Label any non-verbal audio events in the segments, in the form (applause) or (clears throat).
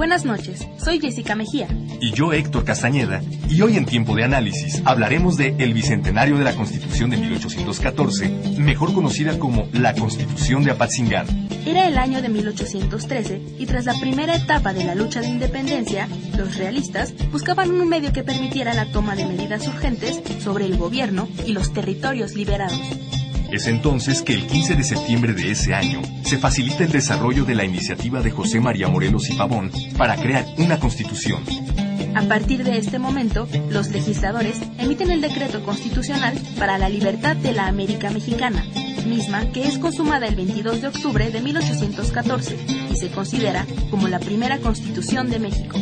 Buenas noches, soy Jessica Mejía. Y yo Héctor Castañeda, y hoy en Tiempo de Análisis hablaremos de el Bicentenario de la Constitución de 1814, mejor conocida como la Constitución de Apatzingán. Era el año de 1813 y tras la primera etapa de la lucha de independencia, los realistas buscaban un medio que permitiera la toma de medidas urgentes sobre el gobierno y los territorios liberados. Es entonces que el 15 de septiembre de ese año se facilita el desarrollo de la iniciativa de José María Morelos y Pavón para crear una constitución. A partir de este momento, los legisladores emiten el decreto constitucional para la libertad de la América Mexicana, misma que es consumada el 22 de octubre de 1814 y se considera como la primera constitución de México.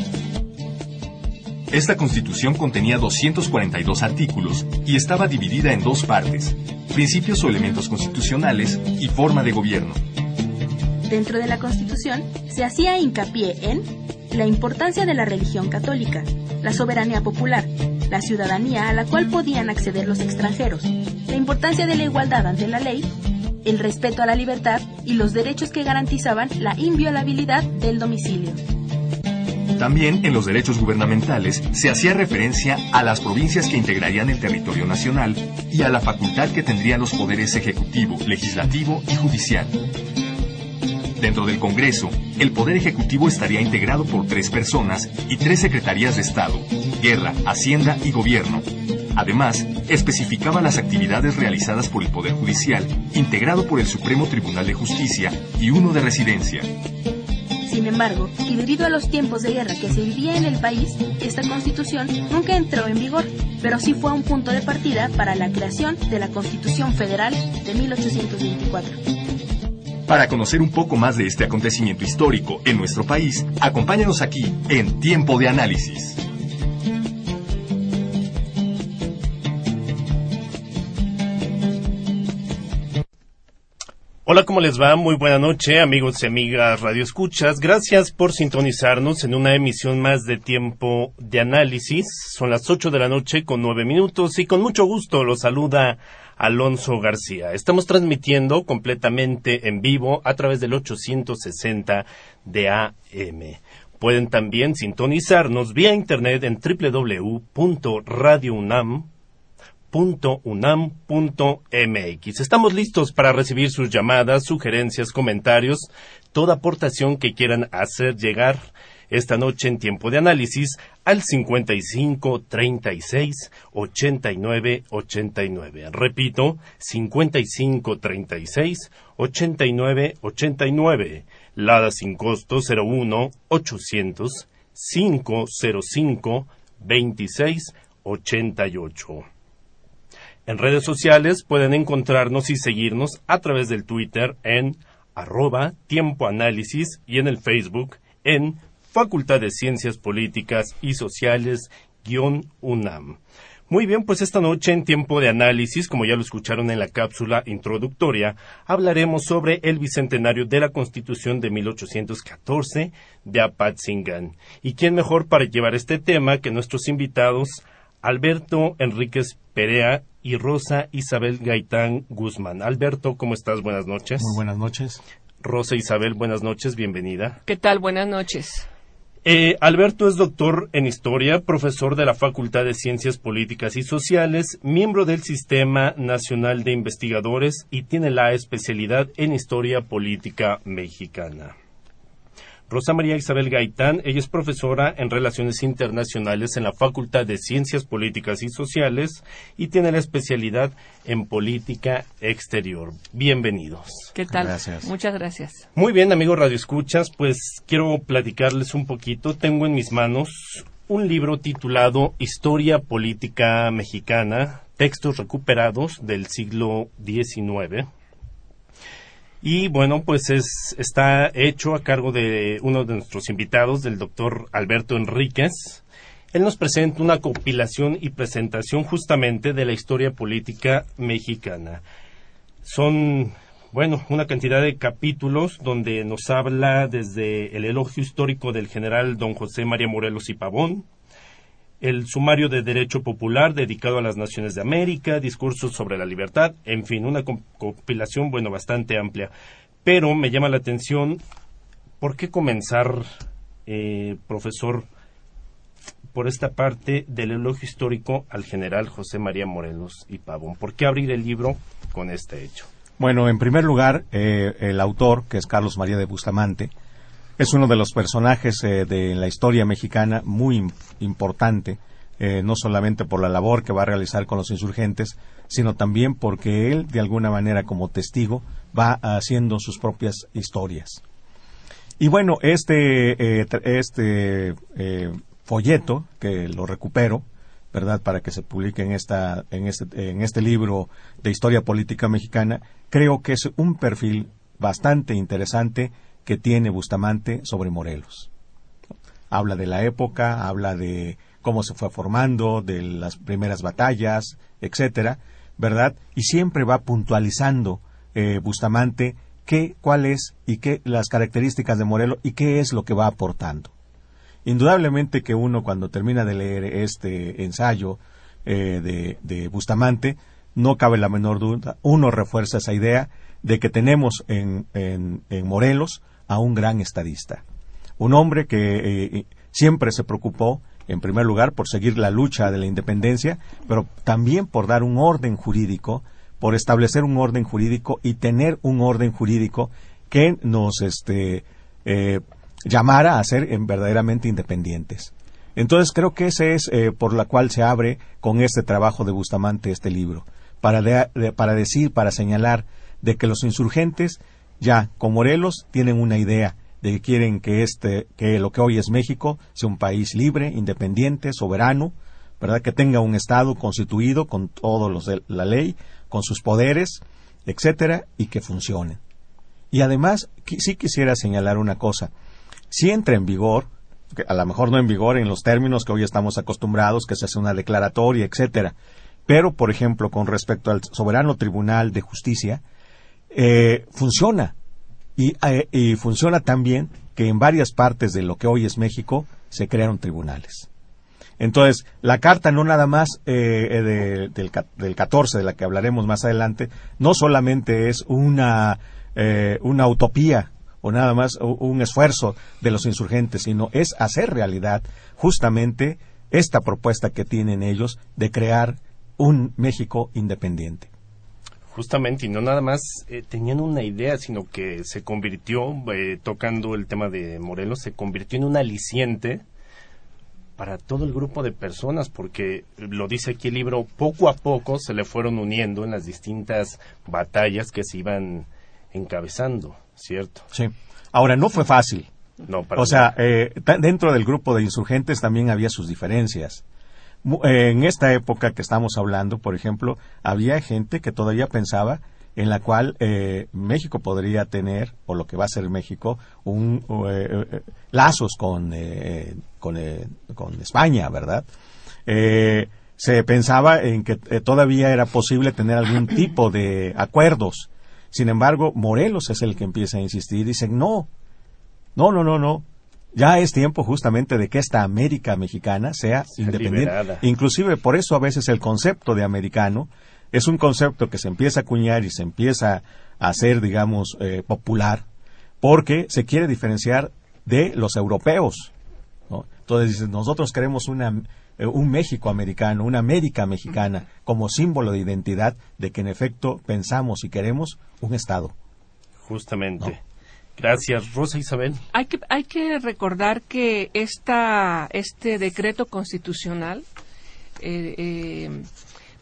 Esta constitución contenía 242 artículos y estaba dividida en dos partes, principios o elementos constitucionales y forma de gobierno. Dentro de la Constitución se hacía hincapié en la importancia de la religión católica, la soberanía popular, la ciudadanía a la cual podían acceder los extranjeros, la importancia de la igualdad ante la ley, el respeto a la libertad y los derechos que garantizaban la inviolabilidad del domicilio. También en los derechos gubernamentales se hacía referencia a las provincias que integrarían el territorio nacional y a la facultad que tendrían los poderes ejecutivo, legislativo y judicial. Dentro del Congreso, el Poder Ejecutivo estaría integrado por tres personas y tres secretarías de Estado, Guerra, Hacienda y Gobierno. Además, especificaba las actividades realizadas por el Poder Judicial, integrado por el Supremo Tribunal de Justicia y uno de residencia. Sin embargo, y debido a los tiempos de guerra que se vivía en el país, esta constitución nunca entró en vigor, pero sí fue un punto de partida para la creación de la Constitución Federal de 1824. Para conocer un poco más de este acontecimiento histórico en nuestro país, acompáñanos aquí en Tiempo de Análisis. Hola, ¿cómo les va? Muy buena noche, amigos y amigas Radio Escuchas. Gracias por sintonizarnos en una emisión más de tiempo de análisis. Son las ocho de la noche con nueve minutos y con mucho gusto los saluda Alonso García. Estamos transmitiendo completamente en vivo a través del 860 de AM. Pueden también sintonizarnos vía internet en www.radiounam.com .unam.mx. Estamos listos para recibir sus llamadas, sugerencias, comentarios, toda aportación que quieran hacer llegar esta noche en tiempo de análisis al 55 36 89 89. Repito, 55 36 89 89. Lada sin costo 01 800 505 26 88. En redes sociales pueden encontrarnos y seguirnos a través del Twitter en arroba tiempo y en el Facebook en Facultad de Ciencias Políticas y Sociales UNAM. Muy bien, pues esta noche en tiempo de análisis, como ya lo escucharon en la cápsula introductoria, hablaremos sobre el bicentenario de la Constitución de 1814 de Apatzingán. ¿Y quién mejor para llevar este tema que nuestros invitados Alberto Enríquez Perea y Rosa Isabel Gaitán Guzmán. Alberto, ¿cómo estás? Buenas noches. Muy buenas noches. Rosa Isabel, buenas noches, bienvenida. ¿Qué tal? Buenas noches. Eh, Alberto es doctor en historia, profesor de la Facultad de Ciencias Políticas y Sociales, miembro del Sistema Nacional de Investigadores y tiene la especialidad en historia política mexicana. Rosa María Isabel Gaitán, ella es profesora en Relaciones Internacionales en la Facultad de Ciencias Políticas y Sociales y tiene la especialidad en Política Exterior. Bienvenidos. ¿Qué tal? Muchas gracias. Muy bien, amigos Radio Escuchas, pues quiero platicarles un poquito. Tengo en mis manos un libro titulado Historia Política Mexicana, textos recuperados del siglo XIX. Y bueno, pues es, está hecho a cargo de uno de nuestros invitados, del doctor Alberto Enríquez. Él nos presenta una compilación y presentación justamente de la historia política mexicana. Son, bueno, una cantidad de capítulos donde nos habla desde el elogio histórico del general don José María Morelos y Pavón, el sumario de Derecho Popular dedicado a las Naciones de América, discursos sobre la libertad, en fin, una compilación, bueno, bastante amplia. Pero me llama la atención, ¿por qué comenzar, eh, profesor, por esta parte del elogio histórico al general José María Morelos y Pavón? ¿Por qué abrir el libro con este hecho? Bueno, en primer lugar, eh, el autor, que es Carlos María de Bustamante, es uno de los personajes eh, de la historia mexicana muy importante, eh, no solamente por la labor que va a realizar con los insurgentes, sino también porque él, de alguna manera, como testigo, va haciendo sus propias historias. Y bueno, este, eh, este folleto, que lo recupero, ¿verdad?, para que se publique en, esta, en, este, en este libro de historia política mexicana, creo que es un perfil bastante interesante que tiene Bustamante sobre Morelos. Habla de la época, habla de cómo se fue formando, de las primeras batallas, etcétera, ¿verdad? Y siempre va puntualizando eh, Bustamante qué, cuál es y qué las características de Morelos y qué es lo que va aportando. Indudablemente que uno cuando termina de leer este ensayo eh, de, de Bustamante, no cabe la menor duda, uno refuerza esa idea de que tenemos en, en, en Morelos a un gran estadista. Un hombre que eh, siempre se preocupó, en primer lugar, por seguir la lucha de la independencia, pero también por dar un orden jurídico, por establecer un orden jurídico y tener un orden jurídico que nos este, eh, llamara a ser verdaderamente independientes. Entonces creo que ese es eh, por la cual se abre con este trabajo de Bustamante este libro, para, para decir, para señalar de que los insurgentes ya con Morelos tienen una idea de que quieren que este que lo que hoy es México sea un país libre, independiente, soberano, ¿verdad? Que tenga un estado constituido con todos los de la ley, con sus poderes, etcétera, y que funcione. Y además sí quisiera señalar una cosa. Si entra en vigor, a lo mejor no en vigor en los términos que hoy estamos acostumbrados, que se hace una declaratoria, etcétera, pero por ejemplo con respecto al soberano Tribunal de Justicia, eh, funciona. Eh, y, funciona también que en varias partes de lo que hoy es México se crearon tribunales. Entonces, la carta no nada más eh, del, del 14, de la que hablaremos más adelante, no solamente es una, una utopía o nada más un esfuerzo de los insurgentes, sino es hacer realidad justamente esta propuesta que tienen ellos de crear un México independiente justamente, y no nada más eh, tenían una idea, sino que se convirtió, eh, tocando el tema de Morelos, se convirtió en un aliciente para todo el grupo de personas, porque lo dice aquí el libro, poco a poco se le fueron uniendo en las distintas batallas que se iban encabezando, ¿cierto? Sí. Ahora, no fue fácil. No, para o sea, eh, dentro del grupo de insurgentes también había sus diferencias. Eh, en esta época que estamos hablando, por ejemplo, había gente que todavía pensaba en la cual eh, México podría tener, o lo que va a ser México, un, eh, lazos con, con, con, España, ¿verdad? se pensaba en que todavía era posible tener algún (coughs) tipo de acuerdos. Sin embargo, Morelos es el que empieza a insistir. Dicen, no, no, no, no, no. Ya es tiempo justamente de que esta América mexicana sea, independiente. Inclusive por eso a veces el concepto de americano es un concepto que se empieza a acuñar y se empieza a hacer, digamos, eh, popular, porque se quiere diferenciar de los europeos. Entonces nosotros queremos eh, un México americano, una América mexicana, como símbolo de identidad de que en efecto pensamos y queremos un Estado. Justamente. Gracias, Rosa Isabel. Hay que, recordar que esta, este decreto constitucional, eh, eh,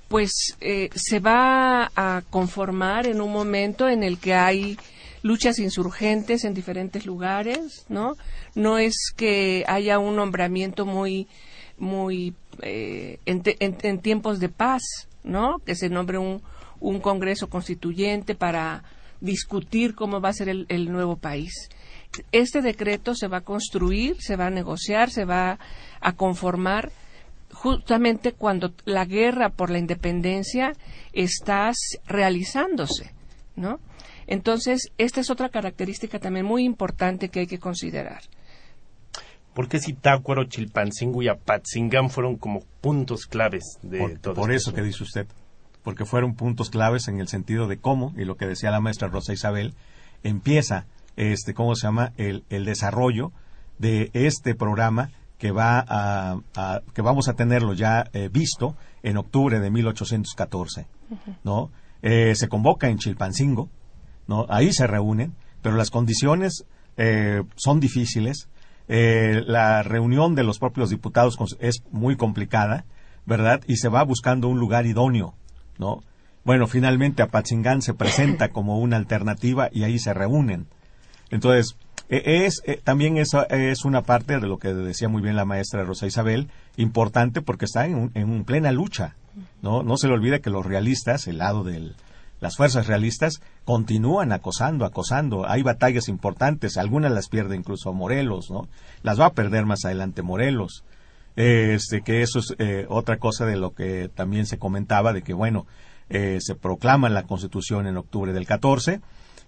pues eh, se va a conformar en un momento en el que hay luchas insurgentes en diferentes lugares, ¿no? No es que haya un nombramiento muy muy eh, en, en, tiempos de paz, ¿no? Que se nombre un, un Congreso constituyente para discutir cómo va a ser el, el nuevo país. Este decreto se va a construir, se va a negociar, se va a conformar justamente cuando la guerra por la independencia está realizándose, ¿no? Entonces, esta es otra característica también muy importante que hay que considerar. ¿Por qué Zitácuaro, Chilpancingo y Apatzingán fueron como puntos claves de por, todo Por esto? eso que dice usted, porque fueron puntos claves en el sentido de cómo, y lo que decía la maestra Rosa Isabel, empieza, este, ¿cómo se llama?, el, el desarrollo de este programa que va a, a que vamos a tenerlo ya eh, visto en octubre de 1814, ¿no? Eh, se convoca en Chilpancingo, ¿no? Ahí se reúnen, pero las condiciones eh, son difíciles. Eh, la reunión de los propios diputados es muy complicada, ¿verdad? Y se va buscando un lugar idóneo, ¿no? Bueno, finalmente Apatzingán se presenta (laughs) como una alternativa y ahí se reúnen. Entonces, e, es eh, también eso es una parte de lo que decía muy bien la maestra Rosa Isabel, importante porque está en, en plena lucha, ¿no? No se le olvide que los realistas, el lado de las fuerzas realistas, continúan acosando, acosando. Hay batallas importantes, algunas las pierde incluso Morelos, ¿no? Las va a perder más adelante Morelos. Este, que eso es eh, otra cosa de lo que también se comentaba, de que, bueno, eh, se proclama la Constitución en octubre del 14,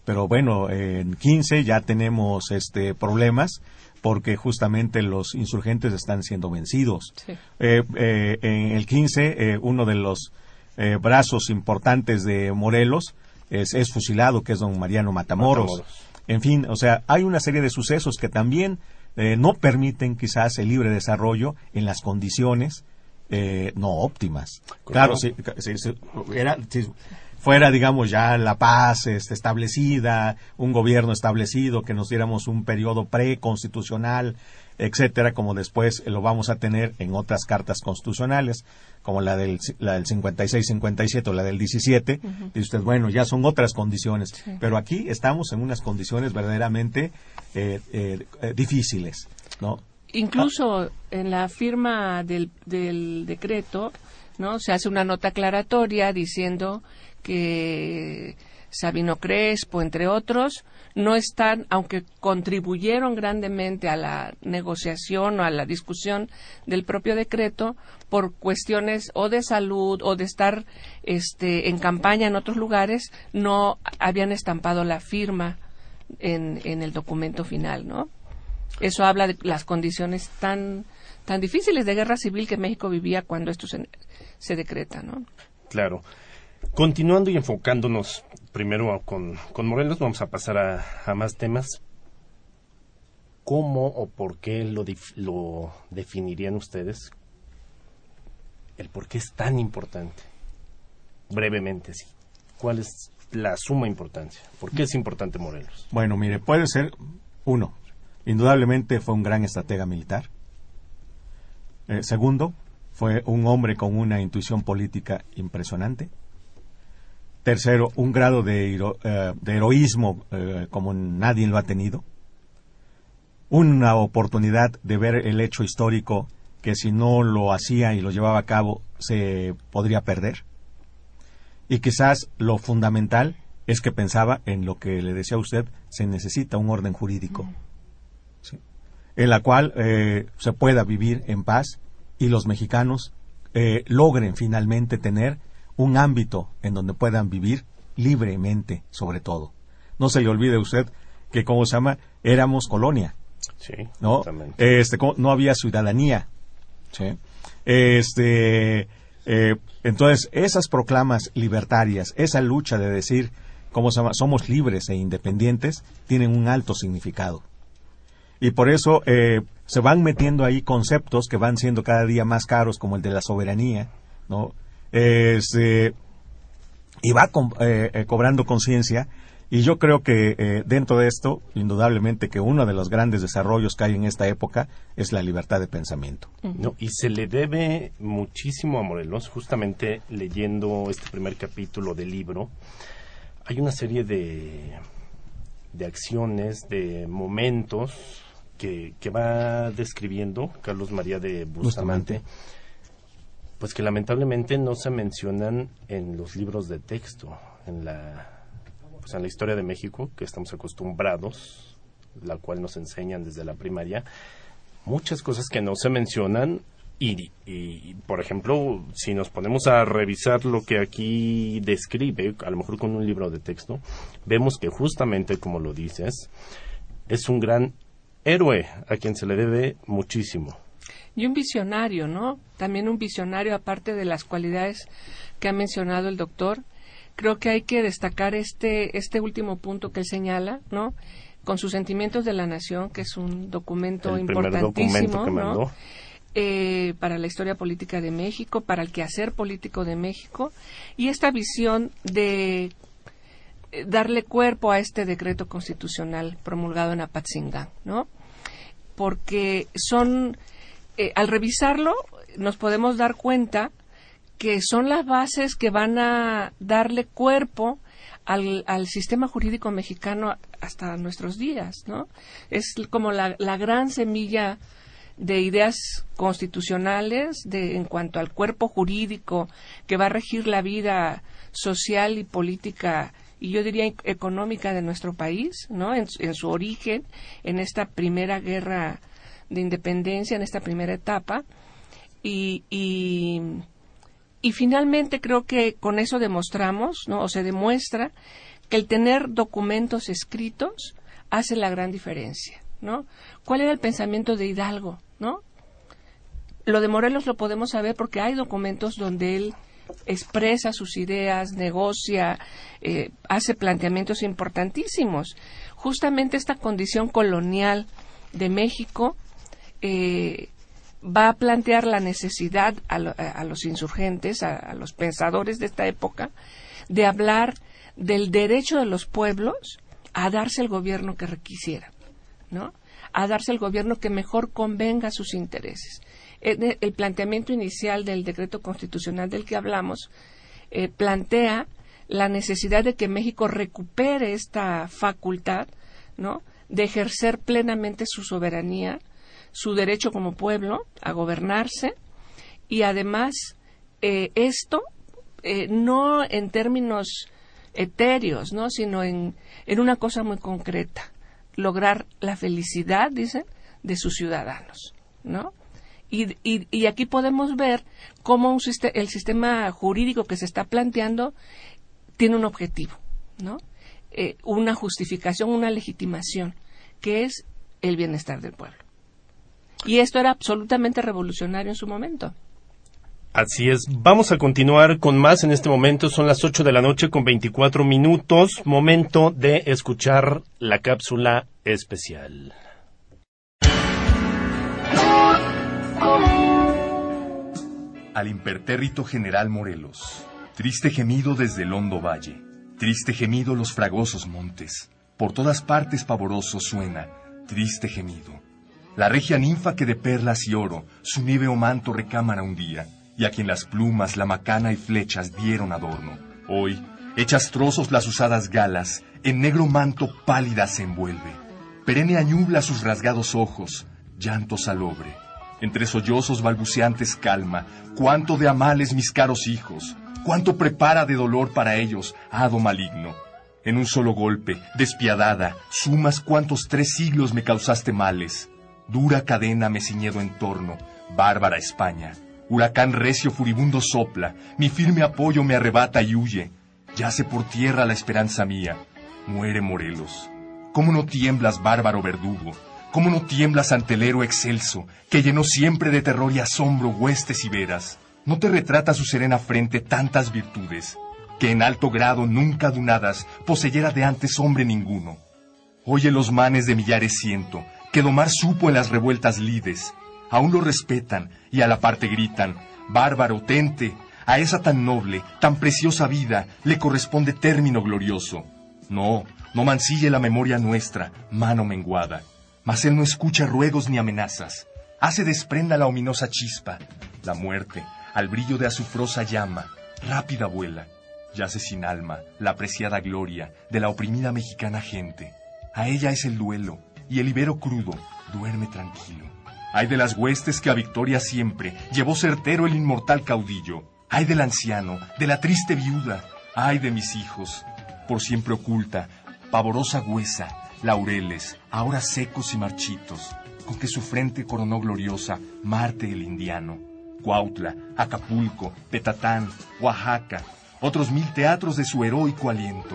pero bueno, en 15 ya tenemos este problemas porque justamente los insurgentes están siendo vencidos. Sí. Eh, eh, en el 15, eh, uno de los eh, brazos importantes de Morelos es, es, fusilado, que es don Mariano Matamoros. Matamoros. En fin, o sea, hay una serie de sucesos que también eh, no permiten quizás el libre desarrollo en las condiciones eh, no óptimas. Claro, si, si, si, era, si fuera, digamos, ya la paz este, establecida, un gobierno establecido, que nos diéramos un periodo preconstitucional, etcétera, como después lo vamos a tener en otras cartas constitucionales, como la del, la del 56-57 o la del 17, uh -huh. dice usted, bueno, ya son otras condiciones, sí. pero aquí estamos en unas condiciones verdaderamente eh, eh, difíciles, ¿no? Incluso ah. en la firma del, del decreto, ¿no? Se hace una nota aclaratoria diciendo que Sabino Crespo, entre otros, no están, aunque contribuyeron grandemente a la negociación o a la discusión del propio decreto, por cuestiones o de salud o de estar este, en campaña en otros lugares, no habían estampado la firma en, el documento final, ¿no? Eso habla de las condiciones tan, tan difíciles de guerra civil que México vivía cuando esto se, se decreta, ¿no? Claro. Continuando y enfocándonos primero con, con Morelos, vamos a pasar a, a, más temas. ¿Cómo o por qué lo, lo definirían ustedes? El por qué es tan importante. Brevemente, sí. ¿Cuál es la suma importancia? ¿Por qué es importante Morelos? Bueno, mire, puede ser uno. Indudablemente fue un gran estratega militar. Eh, segundo, fue un hombre con una intuición política impresionante. Tercero, un grado de, hero, eh, de heroísmo eh, como nadie lo ha tenido. Una oportunidad de ver el hecho histórico que si no lo hacía y lo llevaba a cabo se podría perder. Y quizás lo fundamental es que pensaba en lo que le decía a usted, se necesita un orden jurídico. ¿sí? en la cual eh, se pueda vivir en paz y los mexicanos eh, logren finalmente tener un ámbito en donde puedan vivir libremente, sobre todo. No se le olvide a usted que, como se llama, éramos colonia. Sí, ¿no? Este, no había ciudadanía. ¿sí? Este, eh, entonces, esas proclamas libertarias, esa lucha de decir, ¿cómo se llama? Somos libres e independientes, tienen un alto significado. Y por eso eh, se van metiendo ahí conceptos que van siendo cada día más caros, como el de la soberanía, ¿no? Este, y va co eh, cobrando conciencia. Y yo creo que eh, dentro de esto, indudablemente que uno de los grandes desarrollos que hay en esta época es la libertad de pensamiento. No, y se le debe muchísimo a Morelos, justamente leyendo este primer capítulo del libro, hay una serie de, de acciones, de momentos que, que va describiendo Carlos María de Bustamante, pues que lamentablemente no se mencionan en los libros de texto, en la, pues en la historia de México, que estamos acostumbrados, la cual nos enseñan desde la primaria, muchas cosas que no se mencionan y, y, por ejemplo, si nos ponemos a revisar lo que aquí describe, a lo mejor con un libro de texto, vemos que justamente, como lo dices, es un gran héroe a quien se le debe muchísimo. Y un visionario, ¿no? También un visionario, aparte de las cualidades que ha mencionado el doctor. Creo que hay que destacar este, este último punto que él señala, ¿no? Con sus sentimientos de la nación, que es un documento el importantísimo, documento que mandó. ¿no? Eh, para la historia política de México, para el quehacer político de México, y esta visión de darle cuerpo a este decreto constitucional promulgado en Apatzingán, ¿no? Porque son, eh, al revisarlo, nos podemos dar cuenta que son las bases que van a darle cuerpo al, sistema jurídico mexicano hasta nuestros días, ¿no? Es como la, la gran semilla de ideas constitucionales de, en cuanto al cuerpo jurídico que va a regir la vida social y política y yo diría económica de nuestro país, ¿no? En, en su origen, en esta primera guerra de independencia, en esta primera etapa. Y, y, finalmente creo que con eso demostramos, ¿no? O se demuestra que el tener documentos escritos hace la gran diferencia, ¿no? ¿Cuál era el pensamiento de Hidalgo? ¿no? Lo de Morelos lo podemos saber porque hay documentos donde él expresa sus ideas, negocia, eh, hace planteamientos importantísimos. Justamente esta condición colonial de México eh, va a plantear la necesidad a, los insurgentes, a, los pensadores de esta época, de hablar del derecho de los pueblos a darse el gobierno que requisieran, ¿no? a darse el gobierno que mejor convenga a sus intereses. Eh, el planteamiento inicial del decreto constitucional del que hablamos eh, plantea la necesidad de que México recupere esta facultad, ¿no? de ejercer plenamente su soberanía, su derecho como pueblo a gobernarse y además eh, esto no en términos etéreos, ¿no? sino en, en una cosa muy concreta, lograr la felicidad, dicen, de sus ciudadanos, ¿no? Y, y, aquí podemos ver cómo un el sistema jurídico que se está planteando tiene un objetivo, ¿no? Eh, una justificación, una legitimación, que es el bienestar del pueblo. Y esto era absolutamente revolucionario en su momento. Así es. Vamos a continuar con más en este momento. Son las 8 de la noche con 24 minutos. Momento de escuchar la cápsula especial. Al impertérrito general Morelos. Triste gemido desde el hondo valle. Triste gemido los fragosos montes. Por todas partes pavoroso suena. Triste gemido. La regia ninfa que de perlas y oro su nieve o manto recámara un día y a quien las plumas, la macana y flechas dieron adorno. Hoy, hechas trozos las usadas galas, en negro manto pálida se envuelve. Perenne añubla sus rasgados ojos, llanto salobre. Entre sollozos balbuceantes calma, cuánto de amales mis caros hijos, cuánto prepara de dolor para ellos, hado maligno. En un solo golpe, despiadada, sumas cuántos tres siglos me causaste males. Dura cadena me ciñedo en torno, bárbara España. Huracán recio furibundo sopla, mi firme apoyo me arrebata y huye. Yace por tierra la esperanza mía. Muere Morelos. ¿Cómo no tiemblas, bárbaro verdugo? ¿Cómo no tiemblas ante el héroe excelso, que llenó siempre de terror y asombro huestes y veras? ¿No te retrata su serena frente tantas virtudes, que en alto grado nunca dunadas poseyera de antes hombre ninguno? Oye los manes de millares siento, que domar supo en las revueltas lides, aún lo respetan y a la parte gritan, bárbaro, tente, a esa tan noble, tan preciosa vida le corresponde término glorioso. No, no mancille la memoria nuestra, mano menguada. Mas él no escucha ruegos ni amenazas. Hace desprenda la ominosa chispa. La muerte, al brillo de azufrosa llama, rápida vuela. Yace sin alma la apreciada gloria de la oprimida mexicana gente. A ella es el duelo, y el ibero crudo, duerme tranquilo. Ay de las huestes que a victoria siempre llevó certero el inmortal caudillo. Ay del anciano, de la triste viuda. Ay de mis hijos, por siempre oculta, pavorosa huesa, laureles, ahora secos y marchitos, con que su frente coronó gloriosa Marte el indiano. Cuautla, Acapulco, Petatán, Oaxaca, otros mil teatros de su heroico aliento.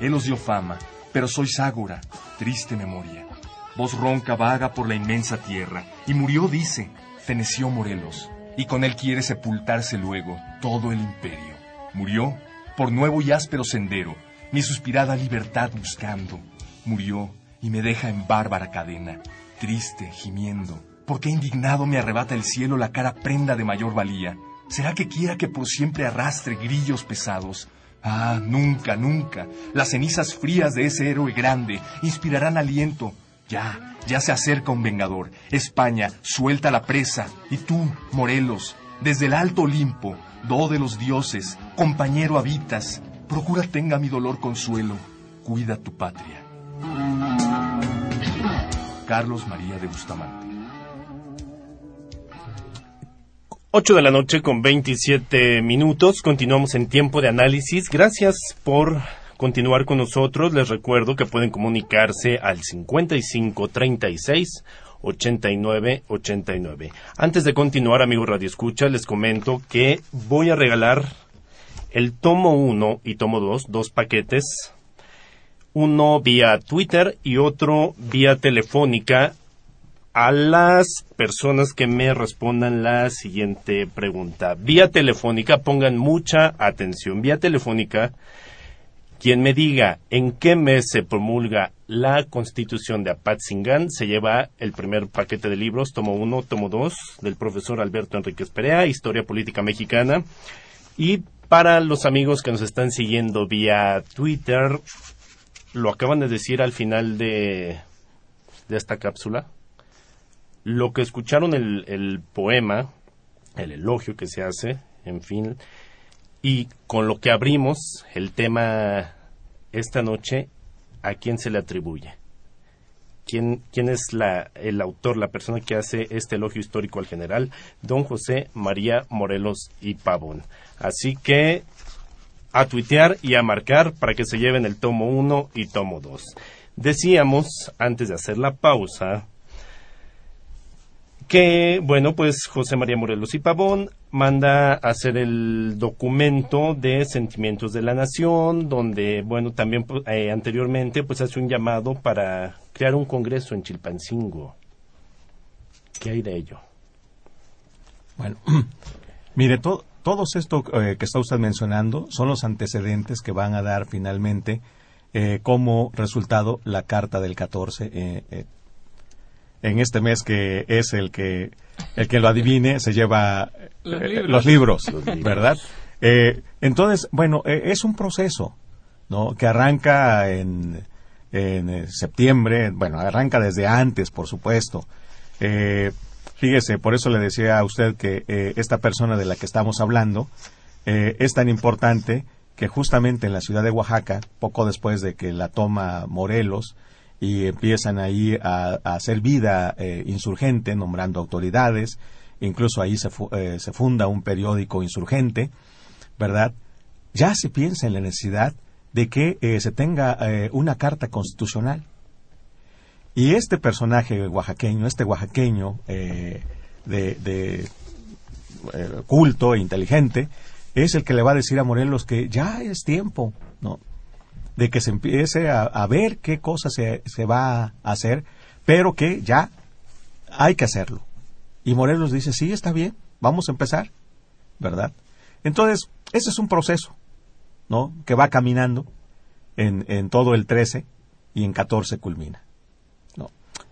Él os dio fama, pero sois ágora, triste memoria. Voz ronca vaga por la inmensa tierra, y murió, dice, feneció Morelos, y con él quiere sepultarse luego todo el imperio. Murió por nuevo y áspero sendero, mi suspirada libertad buscando. Murió y me deja en bárbara cadena, triste, gimiendo, porque indignado me arrebata el cielo la cara prenda de mayor valía. ¿Será que quiera que por siempre arrastre grillos pesados? Ah, nunca, nunca. Las cenizas frías de ese héroe grande inspirarán aliento ya, ya se acerca un vengador. España, suelta la presa. Y tú, Morelos, desde el alto Olimpo, do de los dioses, compañero habitas. Procura tenga mi dolor consuelo. Cuida tu patria. Carlos María de Bustamante. 8 de la noche con 27 minutos. Continuamos en tiempo de análisis. Gracias por continuar con nosotros, les recuerdo que pueden comunicarse al 55 36 89 89. Antes de continuar, amigos Radio Escucha, les comento que voy a regalar el tomo 1 y tomo 2, dos paquetes, uno vía Twitter y otro vía telefónica a las personas que me respondan la siguiente pregunta. Vía telefónica, pongan mucha atención. Vía telefónica, quien me diga en qué mes se promulga la Constitución de Apatzingán se lleva el primer paquete de libros, tomo uno, tomo dos, del profesor Alberto Enríquez Perea, Historia Política Mexicana. Y para los amigos que nos están siguiendo vía Twitter, lo acaban de decir al final de, de esta cápsula. Lo que escucharon el, el poema, el elogio que se hace, en fin, y con lo que abrimos el tema esta noche, ¿a quién se le atribuye? ¿Quién, quién es la, el autor, la persona que hace este elogio histórico al general? Don José María Morelos y Pavón. Así que a tuitear y a marcar para que se lleven el tomo 1 y tomo 2. Decíamos, antes de hacer la pausa, que, bueno, pues José María Morelos y Pavón manda a hacer el documento de Sentimientos de la Nación, donde, bueno, también eh, anteriormente, pues hace un llamado para crear un congreso en Chilpancingo. ¿Qué hay de ello? Bueno, (clears throat) mire, todo todos esto eh, que está usted mencionando son los antecedentes que van a dar finalmente eh, como resultado la carta del 14 eh, en este mes que es el que el que lo adivine se lleva los libros, ¿verdad? entonces, bueno, es un proceso, ¿no? Que arranca en, en septiembre, bueno, arranca desde antes, por supuesto. Fíjese, por eso le decía a usted que eh, esta persona de la que estamos hablando eh, es tan importante que justamente en la ciudad de Oaxaca, poco después de que la toma Morelos y empiezan ahí a, hacer vida eh, insurgente, nombrando autoridades, incluso ahí se, se funda un periódico insurgente, ¿verdad? Ya se piensa en la necesidad de que se tenga una carta constitucional y este personaje oaxaqueño, este oaxaqueño eh, de, de eh, culto e inteligente, es el que le va a decir a Morelos que ya es tiempo, ¿no? De que se empiece a, ver qué cosas se, se, va a hacer, pero que ya hay que hacerlo. Y Morelos dice, sí, está bien, vamos a empezar, ¿verdad? Entonces, ese es un proceso, ¿no? Que va caminando en, en todo el 13 y en 14 culmina.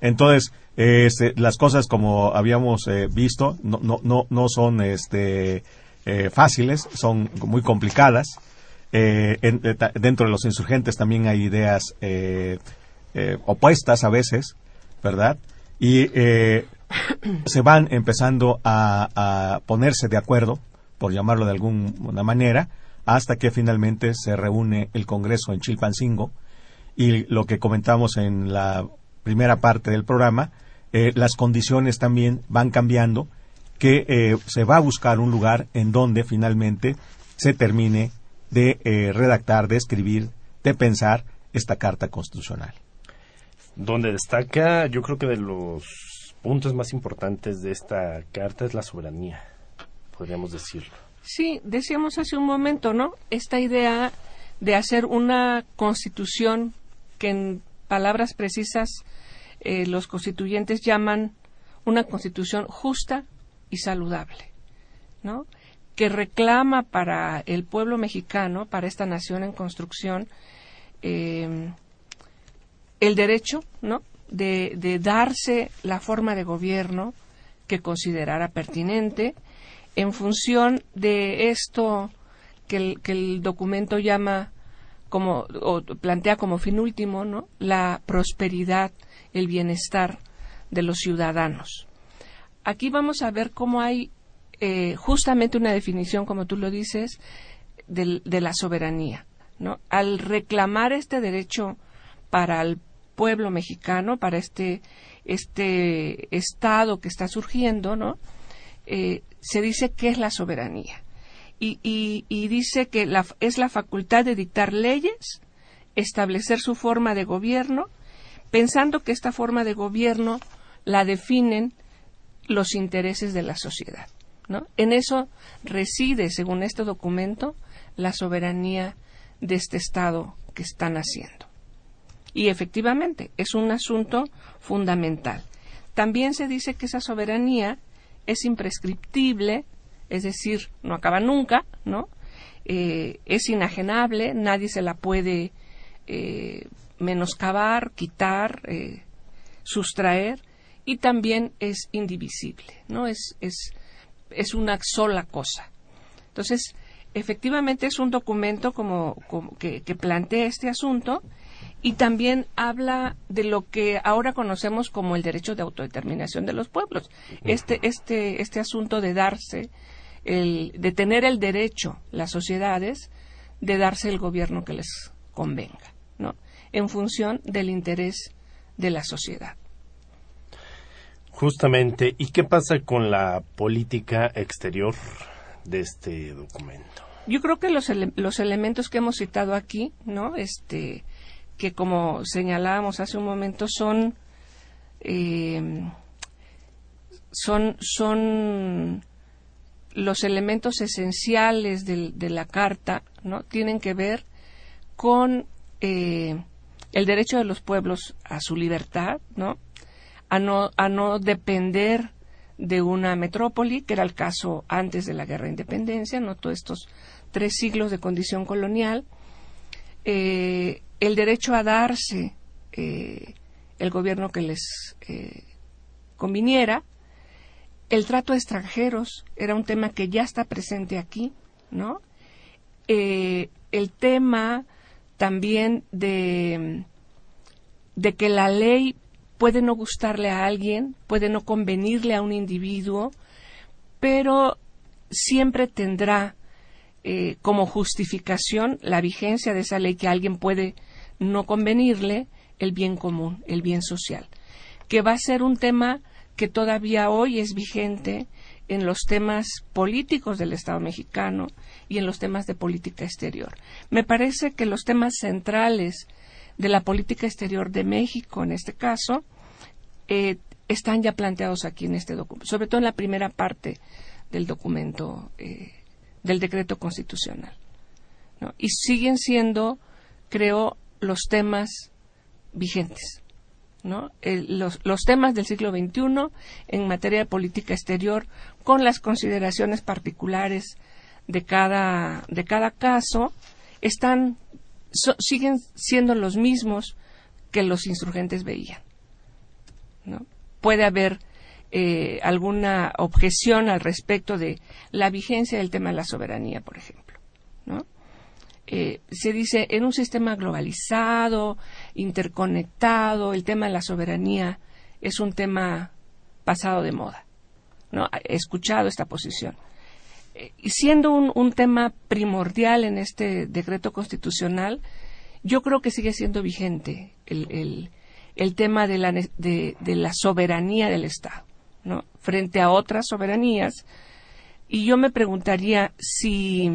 Entonces, este, las cosas como habíamos eh, visto no, no, no, no son este, eh, fáciles, son muy complicadas. Eh, dentro de los insurgentes también hay ideas opuestas a veces, ¿verdad? Y se van empezando a, a, ponerse de acuerdo, por llamarlo de alguna manera, hasta que finalmente se reúne el Congreso en Chilpancingo y lo que comentamos en la primera parte del programa, eh, las condiciones también van cambiando, que eh, se va a buscar un lugar en donde finalmente se termine de eh, redactar, de escribir, de pensar esta Carta Constitucional. Donde destaca, yo creo que de los puntos más importantes de esta carta es la soberanía, podríamos decirlo. Sí, decíamos hace un momento, ¿no? Esta idea de hacer una constitución que en palabras precisas eh, los constituyentes llaman una constitución justa y saludable, ¿no? Que reclama para el pueblo mexicano, para esta nación en construcción, eh, el derecho, ¿no? De, darse la forma de gobierno que considerara pertinente en función de esto que el, que el documento llama como o plantea como fin último, ¿no? La prosperidad, el bienestar de los ciudadanos. Aquí vamos a ver cómo hay eh, justamente una definición, como tú lo dices, de, de la soberanía. ¿no? Al reclamar este derecho para el pueblo mexicano, para este, este Estado que está surgiendo, ¿no? Eh, se dice que es la soberanía. Y, y, dice que la, es la facultad de dictar leyes, establecer su forma de gobierno, pensando que esta forma de gobierno la definen los intereses de la sociedad. En eso reside, según este documento, la soberanía de este Estado que están haciendo. Y efectivamente, es un asunto fundamental. También se dice que esa soberanía es imprescriptible, es decir, no acaba nunca, ¿no? Eh, es inajenable, nadie se la puede eh, menoscabar, quitar, eh, sustraer, y también es indivisible, ¿no? Es, es, es una sola cosa. Entonces, efectivamente es un documento como, como que, que, plantea este asunto y también habla de lo que ahora conocemos como el derecho de autodeterminación de los pueblos. Este, este, este asunto de darse, el, de tener el derecho, las sociedades, de darse el gobierno que les convenga, ¿no? En función del interés de la sociedad. Justamente, ¿y qué pasa con la política exterior de este documento? Yo creo que los, los elementos que hemos citado aquí, ¿no? Este, que como señalábamos hace un momento son eh, son son los elementos esenciales de, de, la carta no tienen que ver con eh, el derecho de los pueblos a su libertad no a no a no depender de una metrópoli que era el caso antes de la guerra de independencia no todos estos tres siglos de condición colonial eh, el derecho a darse eh, el gobierno que les eh, conviniera. El trato a extranjeros era un tema que ya está presente aquí, ¿no? El tema también de, de que la ley puede no gustarle a alguien, puede no convenirle a un individuo, pero siempre tendrá eh, como justificación la vigencia de esa ley que alguien puede no convenirle el bien común, el bien social, que va a ser un tema que todavía hoy es vigente en los temas políticos del Estado mexicano y en los temas de política exterior. Me parece que los temas centrales de la política exterior de México, en este caso, eh, están ya planteados aquí en este documento, sobre todo en la primera parte del documento eh, del decreto constitucional. ¿no? Y siguen siendo, creo, los temas vigentes. ¿no? El, los, los, temas del siglo XXI en materia de política exterior con las consideraciones particulares de cada, de cada caso están, so, siguen siendo los mismos que los insurgentes veían. ¿no? Puede haber eh, alguna objeción al respecto de la vigencia del tema de la soberanía, por ejemplo. ¿no? Eh, se dice en un sistema globalizado, interconectado, el tema de la soberanía es un tema pasado de moda. ¿no? He escuchado esta posición. Y siendo un, un, tema primordial en este decreto constitucional, yo creo que sigue siendo vigente el, el, el tema de la, de, de la soberanía del Estado, ¿no? Frente a otras soberanías. Y yo me preguntaría si,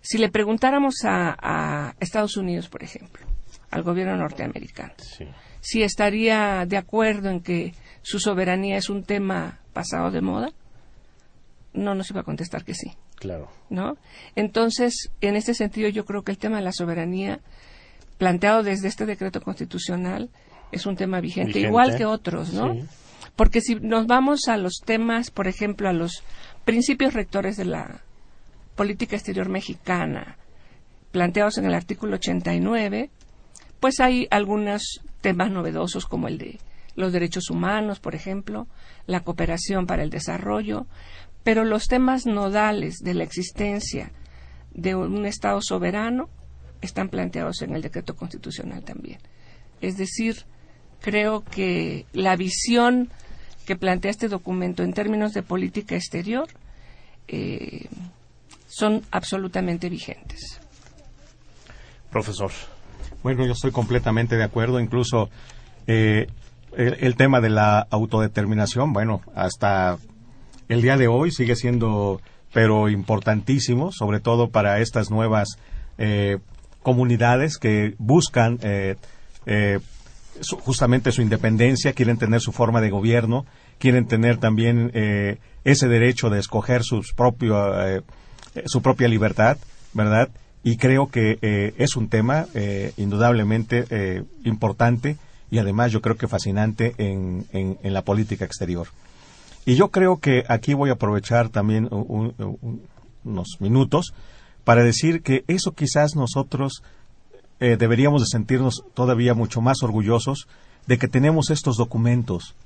si le preguntáramos a, a Estados Unidos, por ejemplo, al gobierno norteamericano, si estaría de acuerdo en que su soberanía es un tema pasado de moda, no nos iba a contestar que sí. Claro. ¿No? Entonces, en este sentido, yo creo que el tema de la soberanía, planteado desde este decreto constitucional, es un tema vigente, igual que otros, ¿no? Porque si nos vamos a los temas, por ejemplo, a los principios rectores de la política exterior mexicana, planteados en el artículo 89, pues hay algunos temas novedosos como el de los derechos humanos, por ejemplo, la cooperación para el desarrollo, pero los temas nodales de la existencia de un Estado soberano están planteados en el decreto constitucional también. Es decir, creo que la visión que plantea este documento en términos de política exterior eh, son absolutamente vigentes. Profesor. Bueno, yo estoy completamente de acuerdo. Incluso eh, el, tema de la autodeterminación, bueno, hasta el día de hoy sigue siendo, pero importantísimo, sobre todo para estas nuevas eh, comunidades que buscan eh, eh, justamente su independencia, quieren tener su forma de gobierno, quieren tener también ese derecho de escoger sus propio, su propia libertad, ¿verdad? Y creo que es un tema indudablemente importante y además yo creo que fascinante en, en, la política exterior. Y yo creo que aquí voy a aprovechar también unos minutos para decir que eso quizás nosotros eh, deberíamos de sentirnos todavía mucho más orgullosos de que tenemos estos documentos,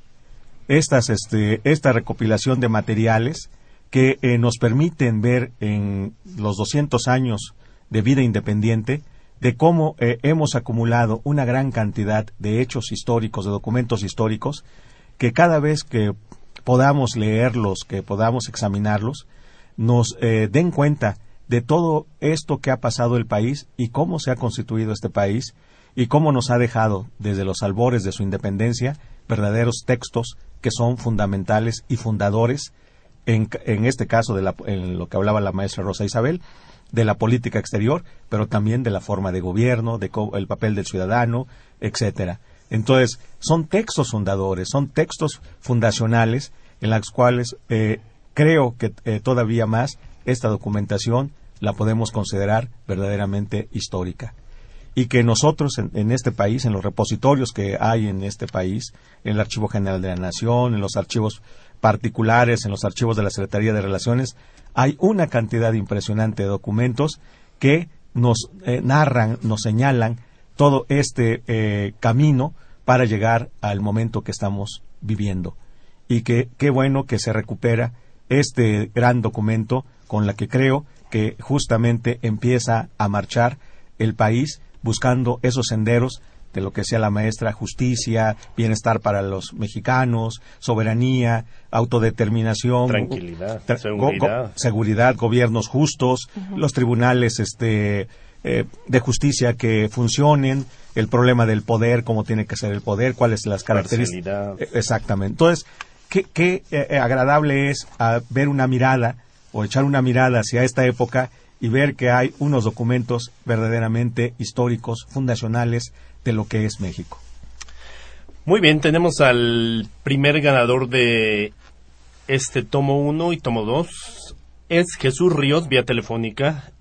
estas, este, esta recopilación de materiales que eh, nos permiten ver en los 200 años de vida independiente de cómo eh, hemos acumulado una gran cantidad de hechos históricos, de documentos históricos, que cada vez que podamos leerlos, que podamos examinarlos, nos eh, den cuenta de todo esto que ha pasado el país y cómo se ha constituido este país y cómo nos ha dejado desde los albores de su independencia verdaderos textos que son fundamentales y fundadores en, en este caso de en lo que hablaba la maestra Rosa Isabel de la política exterior, pero también de la forma de gobierno, de el papel del ciudadano, etcétera. Entonces, son textos fundadores, son textos fundacionales en los cuales eh, creo que eh, todavía más esta documentación la podemos considerar verdaderamente histórica. Y que nosotros en, en, este país, en los repositorios que hay en este país, en el Archivo General de la Nación, en los archivos particulares, en los archivos de la Secretaría de Relaciones, hay una cantidad impresionante de documentos que nos eh, narran, nos señalan todo este eh, camino para llegar al momento que estamos viviendo. Y que qué bueno que se recupera este gran documento con la que creo que justamente empieza a marchar el país buscando esos senderos de lo que sea la maestra, justicia, bienestar para los mexicanos, soberanía, autodeterminación, tranquilidad, seguridad. gobiernos justos, los tribunales este, eh, de justicia que funcionen, el problema del poder, cómo tiene que ser el poder, cuáles las características. Eh, exactamente. Entonces, qué, qué eh, agradable es ah, ver una mirada o echar una mirada hacia esta época y ver que hay unos documentos verdaderamente históricos, fundacionales, de lo que es México. Muy bien, tenemos al primer ganador de este tomo 1 y tomo 2. Es Jesús Ríos, vía telefónica.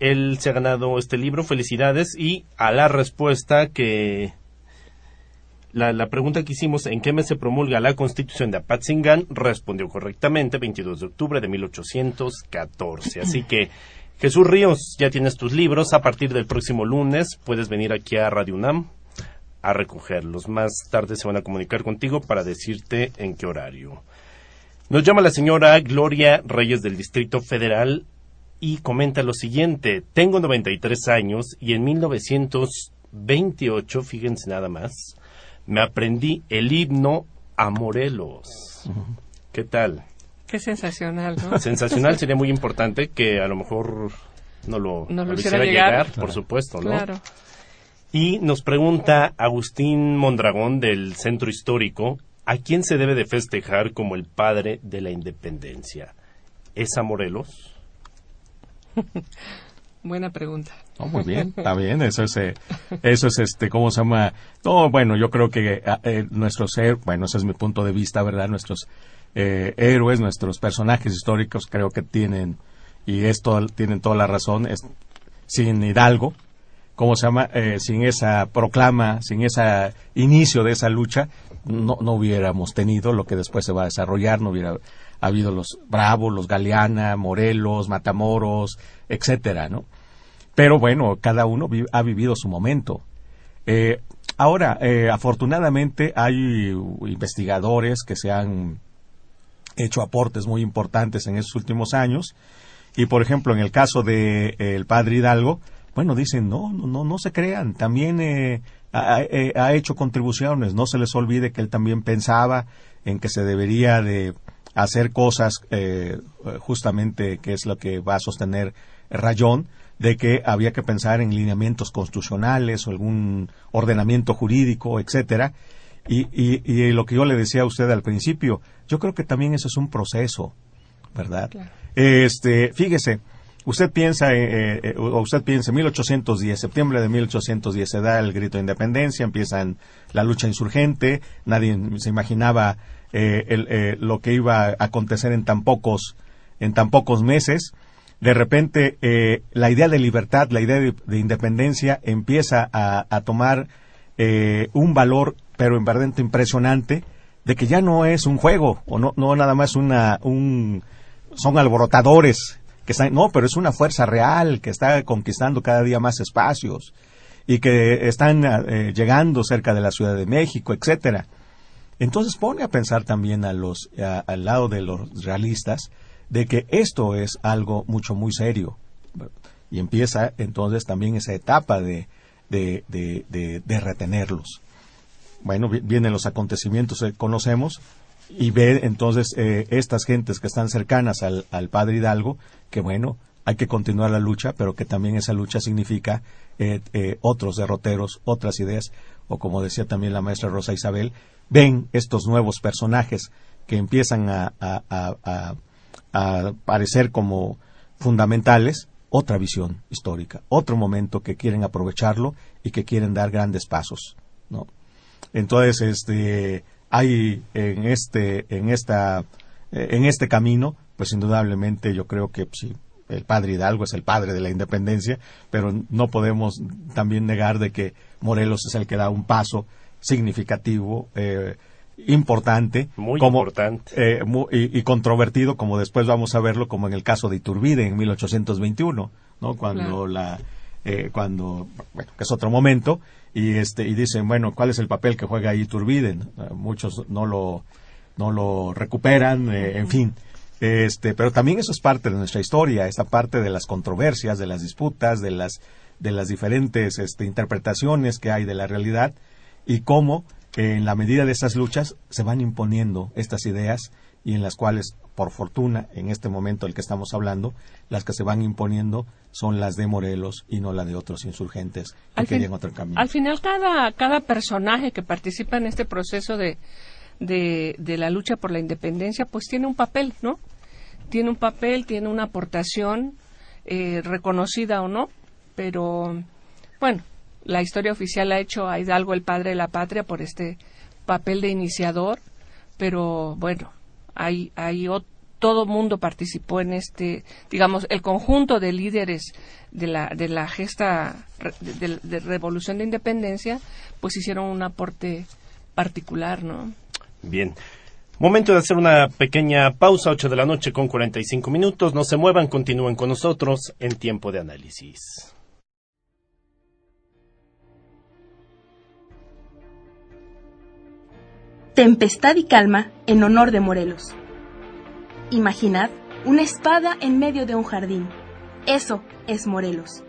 Él se ha ganado este libro, felicidades. Y a la respuesta que... La, pregunta que hicimos, ¿en qué mes se promulga la constitución de Apatzingán? Respondió correctamente, 22 de octubre de 1814. Así que Jesús Ríos, ya tienes tus libros. A partir del próximo lunes puedes venir aquí a Radio UNAM a recogerlos. Más tarde se van a comunicar contigo para decirte en qué horario. Nos llama la señora Gloria Reyes del Distrito Federal y comenta lo siguiente. Tengo 93 años y en 1928, fíjense nada más, me aprendí el himno a Morelos. ¿Qué tal? Qué sensacional, ¿no? (laughs) Sensacional (laughs) sería muy importante que a lo mejor no lo, hiciera llegar, por supuesto, ¿no? Claro. Y nos pregunta Agustín Mondragón del Centro Histórico, ¿a quién se debe de festejar como el padre de la independencia? ¿Es a Morelos? (laughs) Buena pregunta. Muy bien, está bien, eso es, eh, eso es este, ¿cómo se llama? No, bueno, yo creo que eh, eh, nuestros, bueno, ese es mi punto de vista, ¿verdad? Nuestros eh, héroes, nuestros personajes históricos creo que tienen, y esto tienen toda la razón, sin Hidalgo, ¿cómo se llama? Eh, sin esa proclama, sin ese inicio de esa lucha, no, no hubiéramos tenido lo que después se va a desarrollar, no hubiera habido los Bravos, los Galeana, Morelos, Matamoros, etcétera, ¿no? Pero bueno, cada uno ha vivido su momento. Eh, ahora, eh, afortunadamente hay investigadores que se han hecho aportes muy importantes en estos últimos años. Y por ejemplo, en el caso de eh, el padre Hidalgo, bueno, dicen, no, no, no, no se crean, también eh, ha, eh, ha, hecho contribuciones, no se les olvide que él también pensaba en que se debería de hacer cosas, eh, justamente, que es lo que va a sostener Rayón, de que había que pensar en lineamientos constitucionales o algún ordenamiento jurídico, etcétera. Y, y, y, lo que yo le decía a usted al principio, yo creo que también eso es un proceso, ¿verdad? Claro. Este, fíjese, usted piensa, eh, eh, o usted piensa, 1810, septiembre de 1810 se da el grito de independencia, empieza la lucha insurgente, nadie se imaginaba eh, el, lo que iba a acontecer en tan pocos, en tan pocos meses de repente eh, la idea de libertad, la idea de, de independencia empieza a, a tomar eh, un valor, pero en verdad impresionante, de que ya no es un juego, o no, no nada más una, un, son alborotadores, que están, no, pero es una fuerza real que está conquistando cada día más espacios y que están eh, llegando cerca de la Ciudad de México, etcétera. Entonces pone a pensar también a los, al lado de los realistas, de que esto es algo mucho muy serio y empieza entonces también esa etapa de, de, de, de, de retenerlos. Bueno, vienen los acontecimientos que conocemos y ve entonces eh, estas gentes que están cercanas al, al, padre Hidalgo que bueno, hay que continuar la lucha, pero que también esa lucha significa eh, eh, otros derroteros, otras ideas, o como decía también la maestra Rosa Isabel, ven estos nuevos personajes que empiezan a, a, parecer como fundamentales, otra visión histórica, otro momento que quieren aprovecharlo y que quieren dar grandes pasos, ¿no? Entonces, este, hay en este, en esta, en este camino, pues indudablemente yo creo que sí, el padre Hidalgo es el padre de la independencia, pero no podemos también negar de que Morelos es el que da un paso significativo, eh, importante, muy como, importante. Eh, muy, y, y, controvertido, como después vamos a verlo, como en el caso de Iturbide en 1821, ¿no? Cuando claro. la, eh, cuando, bueno, que es otro momento, y este, y dicen, bueno, ¿cuál es el papel que juega ahí Iturbide? muchos no lo, no lo recuperan, eh, en fin. Este, pero también eso es parte de nuestra historia, esa parte de las controversias, de las disputas, de las, de las diferentes este, interpretaciones que hay de la realidad y cómo en la medida de estas luchas se van imponiendo estas ideas y en las cuales, por fortuna, en este momento del que estamos hablando, las que se van imponiendo son las de Morelos y no las de otros insurgentes que al querían otro camino. Al final, cada, cada personaje que participa en este proceso de, de, de la lucha por la independencia, pues tiene un papel, ¿no? Tiene un papel, tiene una aportación, eh, reconocida o no, pero bueno, la historia oficial ha hecho a Hidalgo el padre de la patria por este papel de iniciador, pero bueno, hay, hay todo mundo participó en este, digamos, el conjunto de líderes de la, de la gesta de, de, de revolución de independencia, pues hicieron un aporte particular, ¿no? Bien. Momento de hacer una pequeña pausa, 8 de la noche con 45 minutos. No se muevan, continúen con nosotros en tiempo de análisis. Tempestad y calma en honor de Morelos. Imaginad una espada en medio de un jardín. Eso es Morelos.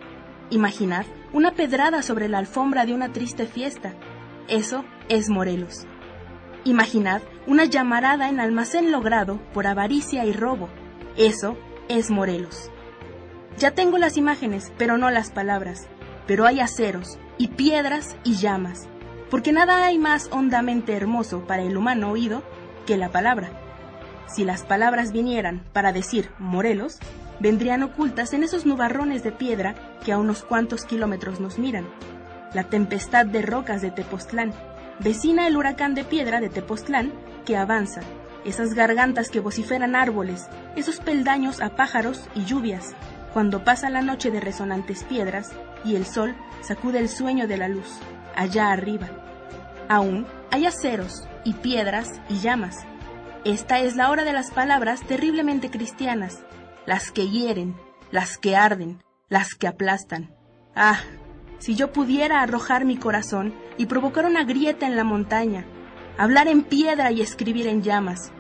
Imaginad una pedrada sobre la alfombra de una triste fiesta. Eso es Morelos. Imaginad una llamarada en almacén logrado por avaricia y robo. Eso es Morelos. Ya tengo las imágenes, pero no las palabras. pero hay aceros, y piedras y llamas, porque nada hay más hondamente hermoso para el humano oído que la palabra. Si las palabras vinieran para decir Morelos, vendrían ocultas en esos nubarrones de piedra que a unos cuantos kilómetros nos miran. La tempestad de rocas de Tepoztlán, vecina el huracán de piedra de Tepoztlán que avanza, esas gargantas que vociferan árboles, esos peldaños a pájaros y lluvias, cuando pasa la noche de resonantes piedras y el sol sacude el sueño de la luz, allá arriba. Aún hay aceros y piedras y llamas. Esta es la hora de las palabras terriblemente cristianas, las que hieren, las que arden, las que aplastan. Ah, si yo pudiera arrojar mi corazón y provocar una grieta en la montaña, hablar en piedra y escribir en llamas.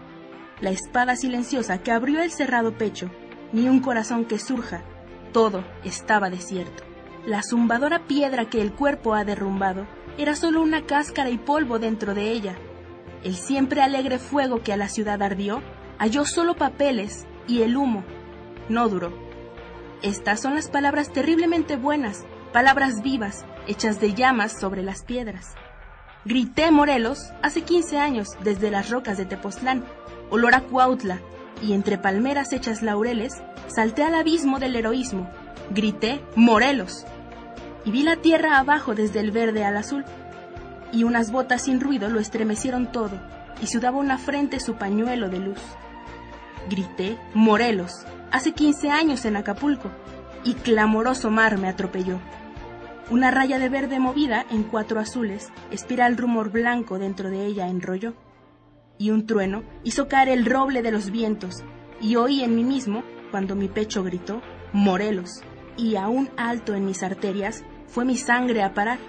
La espada silenciosa que abrió el cerrado pecho, ni un corazón que surja, todo estaba desierto. La zumbadora piedra que el cuerpo ha derrumbado era solo una cáscara y polvo dentro de ella. El siempre alegre fuego que a la ciudad ardió halló solo papeles y el humo. No duró. Estas son las palabras terriblemente buenas, palabras vivas, hechas de llamas sobre las piedras. Grité Morelos hace 15 años desde las rocas de Tepoztlán, olor a Cuautla, y entre palmeras hechas laureles salté al abismo del heroísmo. Grité Morelos y vi la tierra abajo desde el verde al azul, y unas botas sin ruido lo estremecieron todo, y sudaba una frente su pañuelo de luz. Grité, Morelos, hace quince años en Acapulco, y clamoroso mar me atropelló. Una raya de verde movida en cuatro azules, espiral rumor blanco dentro de ella enrolló. Y un trueno hizo caer el roble de los vientos, y oí en mí mismo, cuando mi pecho gritó, Morelos, y aún alto en mis arterias, fue mi sangre a parar,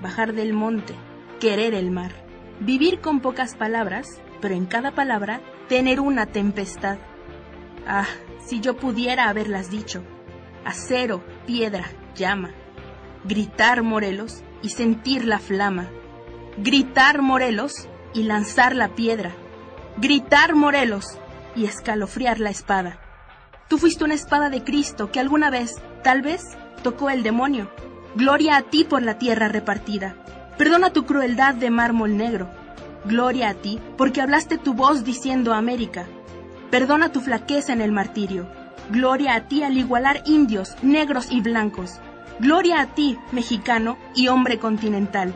bajar del monte, querer el mar, vivir con pocas palabras, pero en cada palabra tener una tempestad. Ah, si yo pudiera haberlas dicho, acero, piedra, llama, gritar Morelos y sentir la flama, gritar Morelos y lanzar la piedra, gritar Morelos y escalofriar la espada. Tú fuiste una espada de Cristo que alguna vez, tal vez, tocó el demonio Gloria a ti por la tierra repartida. Perdona tu crueldad de mármol negro. Gloria a ti porque hablaste tu voz diciendo América. Perdona tu flaqueza en el martirio. Gloria a ti al igualar indios, negros y blancos. Gloria a ti, mexicano y hombre continental.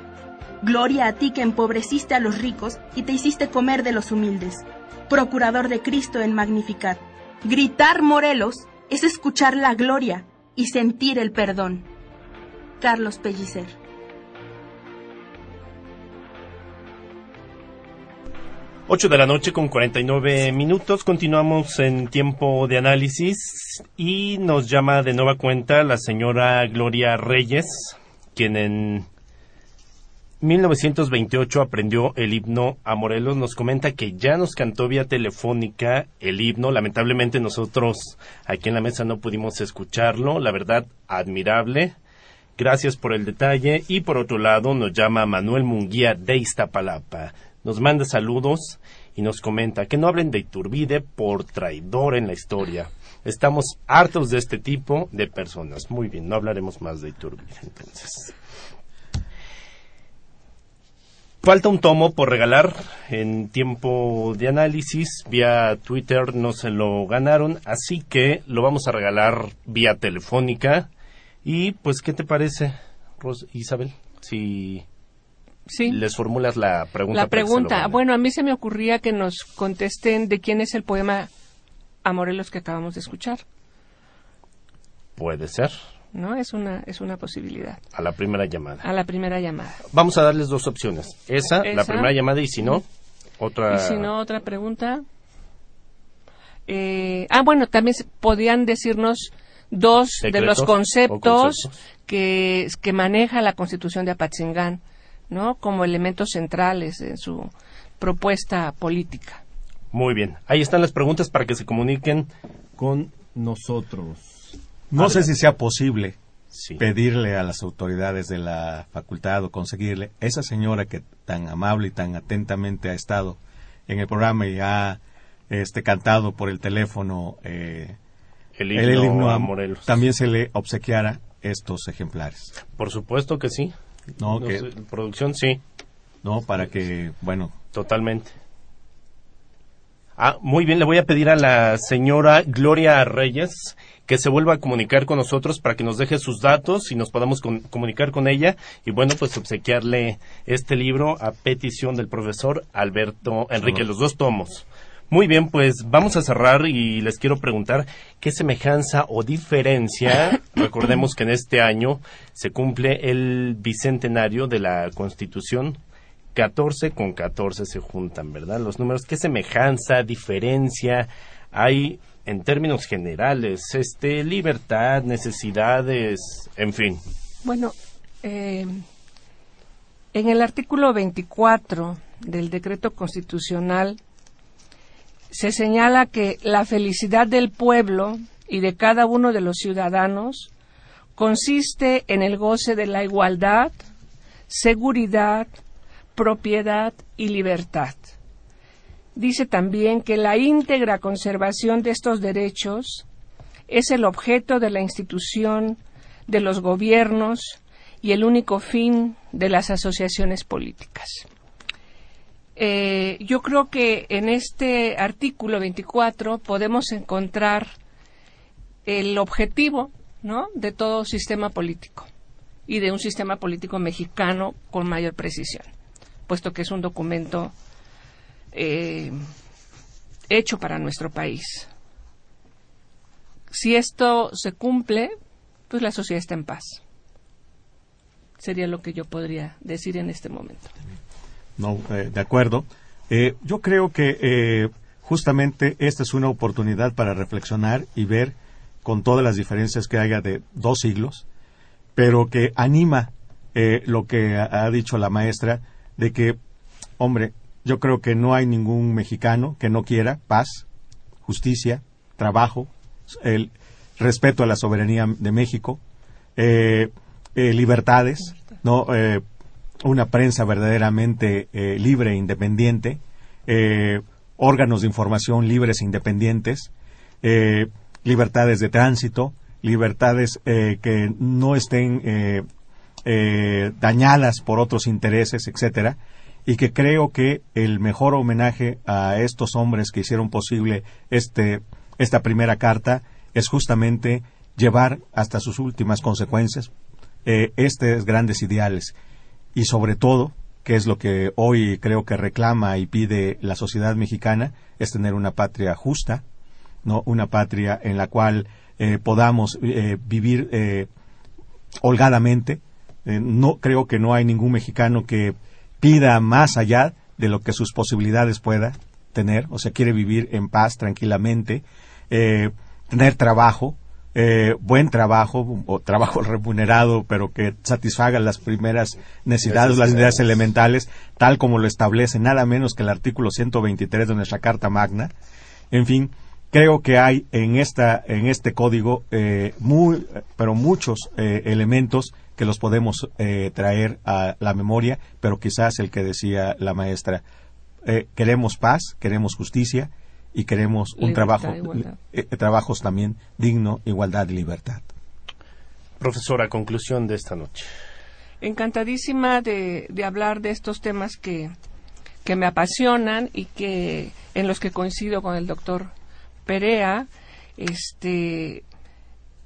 Gloria a ti que empobreciste a los ricos y te hiciste comer de los humildes. Procurador de Cristo en Magnificat. Gritar Morelos es escuchar la gloria y sentir el perdón. Carlos Pellicer. Ocho de la noche con 49 minutos. Continuamos en tiempo de análisis y nos llama de nueva cuenta la señora Gloria Reyes, quien en 1928 aprendió el himno a Morelos. Nos comenta que ya nos cantó vía telefónica el himno. Lamentablemente nosotros aquí en la mesa no pudimos escucharlo. La verdad, admirable. Gracias por el detalle. Y por otro lado, nos llama Manuel Munguía de Iztapalapa. Nos manda saludos y nos comenta que no hablen de Iturbide por traidor en la historia. Estamos hartos de este tipo de personas. Muy bien, no hablaremos más de Iturbide entonces. Falta un tomo por regalar en tiempo de análisis. Vía Twitter no se lo ganaron, así que lo vamos a regalar vía telefónica y pues, ¿qué te parece, Isabel? Si les formulas la pregunta. La pregunta, bueno, a mí se me ocurría que nos contesten de quién es el poema a Morelos que acabamos de escuchar. Puede ser. ¿no? Es una, es una posibilidad. A la primera llamada. A la primera llamada. Vamos a darles dos opciones. Esa, la primera llamada, y si no, otra. Y si no, otra pregunta. Eh, ah, bueno, también podrían decirnos dos de los conceptos, Que, que maneja la Constitución de Apatzingán, ¿no? Como elementos centrales en su propuesta política. Muy bien. Ahí están las preguntas para que se comuniquen con nosotros. No sé si sea posible pedirle a las autoridades de la facultad o conseguirle esa señora que tan amable y tan atentamente ha estado en el programa y ha este cantado por el teléfono eh, el himno, a Morelos. También se le obsequiara estos ejemplares. Por supuesto que sí. No, que- producción sí, ¿no? Para que, bueno, totalmente. Ah, muy bien, le voy a pedir a la señora Gloria Reyes que se vuelva a comunicar con nosotros para que nos deje sus datos y nos podamos con- comunicar con ella y bueno, pues obsequiarle este libro a petición del profesor Alberto Enrique, los dos tomos. Muy bien, pues vamos a cerrar y les quiero preguntar qué semejanza o diferencia, (coughs) recordemos que en este año se cumple el bicentenario de la Constitución 14 con 14 se juntan, ¿verdad? Los números, ¿qué semejanza, diferencia hay en términos generales? Este, libertad, necesidades, en fin. Bueno, eh, en el artículo 24 del decreto constitucional se señala que la felicidad del pueblo y de cada uno de los ciudadanos consiste en el goce de la igualdad, seguridad, propiedad y libertad. Dice también que la íntegra conservación de estos derechos es el objeto de la institución, de los gobiernos y el único fin de las asociaciones políticas. Eh, yo creo que en este artículo 24 podemos encontrar el objetivo de todo sistema político y de un sistema político mexicano con mayor precisión, puesto que es un documento eh, hecho para nuestro país. Si esto se cumple, pues la sociedad está en paz. Sería lo que yo podría decir en este momento. No, eh, de acuerdo. Eh, yo creo que eh, justamente esta es una oportunidad para reflexionar y ver con todas las diferencias que haya de dos siglos, pero que anima eh, lo que ha, dicho la maestra de que, hombre, yo creo que no hay ningún mexicano que no quiera paz, justicia, trabajo, el respeto a la soberanía de México, eh, eh, libertades, no una prensa verdaderamente eh, libre e independiente, eh, órganos de información libres e independientes, eh, libertades de tránsito, libertades que no estén dañadas por otros intereses, etcétera, y que creo que el mejor homenaje a estos hombres que hicieron posible este esta primera carta es justamente llevar hasta sus últimas consecuencias estos grandes ideales y sobre todo, que es lo que hoy creo que reclama y pide la sociedad mexicana, es tener una patria justa, no una patria en la cual eh, podamos eh, vivir eh, holgadamente. Eh, no creo que no hay ningún mexicano que pida más allá de lo que sus posibilidades pueda tener, o sea, quiere vivir en paz, tranquilamente, eh, tener trabajo, eh, buen trabajo o trabajo (laughs) remunerado, pero que satisfaga las primeras necesidades, las necesidades elementales, tal como lo establece nada menos que el artículo 123 de nuestra Carta Magna. En fin, creo que hay en esta en este código eh, muy, pero muchos eh, elementos que los podemos eh, traer a la memoria, pero quizás el que decía la maestra, eh, queremos paz, queremos justicia y queremos un Libertad, trabajo, igualdad. eh, trabajos también digno, igualdad y libertad. Profesora, conclusión de esta noche. Encantadísima de, de hablar de estos temas que, que me apasionan y que en los que coincido con el doctor Perea. Este,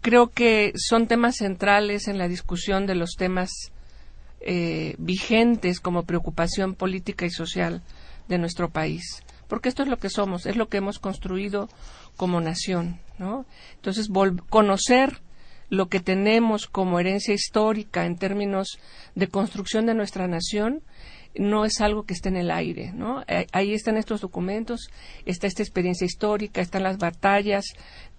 creo que son temas centrales en la discusión de los temas eh, vigentes como preocupación política y social de nuestro país. Porque esto es lo que somos, es lo que hemos construido como nación, ¿no? Entonces, conocer lo que tenemos como herencia histórica en términos de construcción de nuestra nación no es algo que esté en el aire, ¿no? Eh, Ahí están estos documentos, está esta experiencia histórica, están las batallas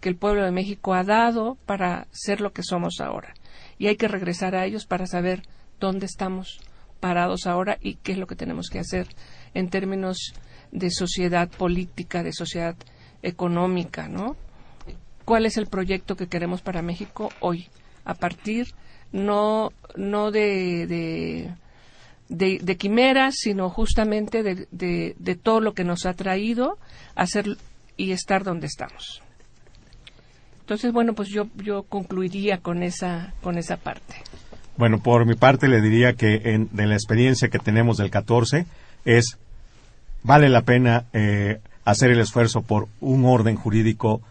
que el pueblo de México ha dado para ser lo que somos ahora. Y hay que regresar a ellos para saber dónde estamos parados ahora y qué es lo que tenemos que hacer en términos de sociedad política, de sociedad económica, ¿no? ¿Cuál es el proyecto que queremos para México hoy? A partir no, no de, de, quimeras, sino justamente de, de, de todo lo que nos ha traído a ser y estar donde estamos. Entonces, bueno, pues yo, yo concluiría con esa, con esa parte. Bueno, por mi parte le diría que en, de la experiencia que tenemos del 14 es vale la pena eh, hacer el esfuerzo por un orden jurídico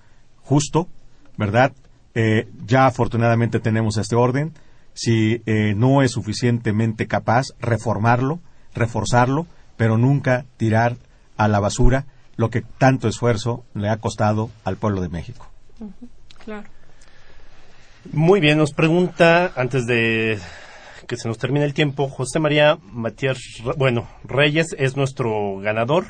justo, ¿verdad? Eh, ya afortunadamente tenemos este orden. Si eh, no es suficientemente capaz, reformarlo, reforzarlo, pero nunca tirar a la basura lo que tanto esfuerzo le ha costado al pueblo de México. Claro. Muy bien, nos pregunta, antes de que se nos termine el tiempo, José María Matías, bueno, Reyes es nuestro ganador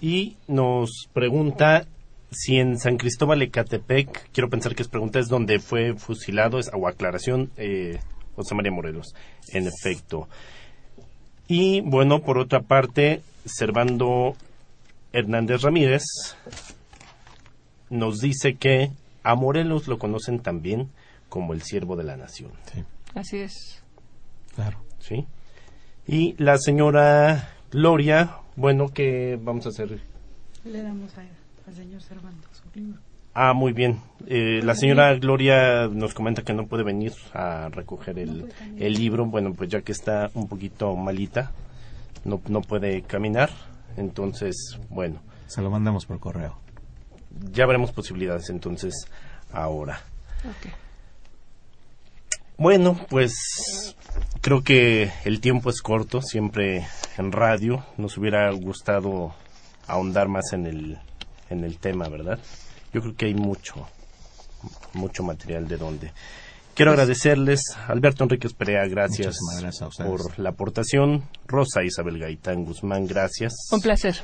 y nos pregunta si en San Cristóbal Ecatepec, quiero pensar que es pregunta, es donde fue fusilado, es, o aclaración, eh, José María Morelos, en efecto. Y bueno, por otra parte, Servando Hernández Ramírez nos dice que a Morelos lo conocen también como el siervo de la nación. Así es. Claro. Sí. Y la señora Gloria, bueno, que vamos a hacer? Le damos al señor Servando su libro. Ah, muy bien. Eh, la señora Gloria nos comenta que no puede venir a recoger el, el libro. Bueno, pues ya que está un poquito malita, no, no puede caminar. Entonces, bueno. Se lo mandamos por correo. Ya veremos posibilidades entonces ahora. Bueno, pues creo que el tiempo es corto, siempre en radio. Nos hubiera gustado ahondar más en el, en el tema, ¿verdad? Yo creo que hay mucho, mucho material de donde. Quiero agradecerles, Alberto Enríquez Perea, gracias, gracias por la aportación. Rosa Isabel Gaitán Guzmán, gracias. Un placer.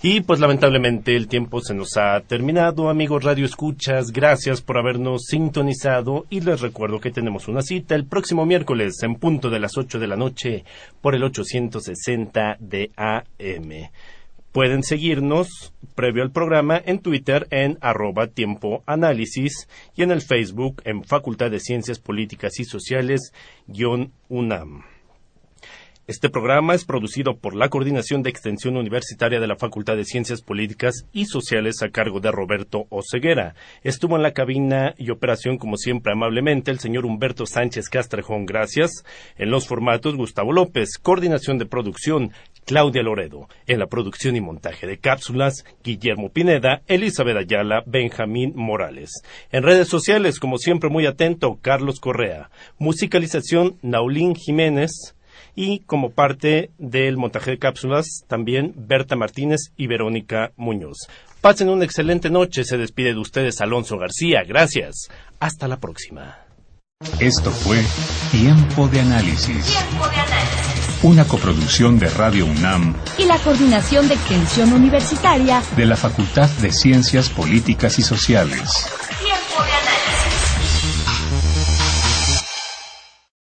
Y pues lamentablemente el tiempo se nos ha terminado, amigos Radio Escuchas, gracias por habernos sintonizado y les recuerdo que tenemos una cita el próximo miércoles en punto de las 8 de la noche por el 860 de AM. Pueden seguirnos previo al programa en Twitter en arroba tiempo análisis y en el Facebook en Facultad de Ciencias Políticas y Sociales guion UNAM. Este programa es producido por la Coordinación de Extensión Universitaria de la Facultad de Ciencias Políticas y Sociales a cargo de Roberto Oceguera. Estuvo en la cabina y operación, como siempre, amablemente, el señor Humberto Sánchez Castrejón. Gracias. En los formatos, Gustavo López. Coordinación de producción, Claudia Loredo. En la producción y montaje de cápsulas, Guillermo Pineda, Elizabeth Ayala, Benjamín Morales. En redes sociales, como siempre, muy atento, Carlos Correa. Musicalización, Naulín Jiménez y como parte del montaje de cápsulas también Berta Martínez y Verónica Muñoz. Pasen una excelente noche. Se despide de ustedes Alonso García. Gracias. Hasta la próxima. Esto fue Tiempo de Análisis. Tiempo de análisis. Una coproducción de Radio UNAM Y la Coordinación de Extensión Universitaria de la Facultad de Ciencias Políticas y Sociales.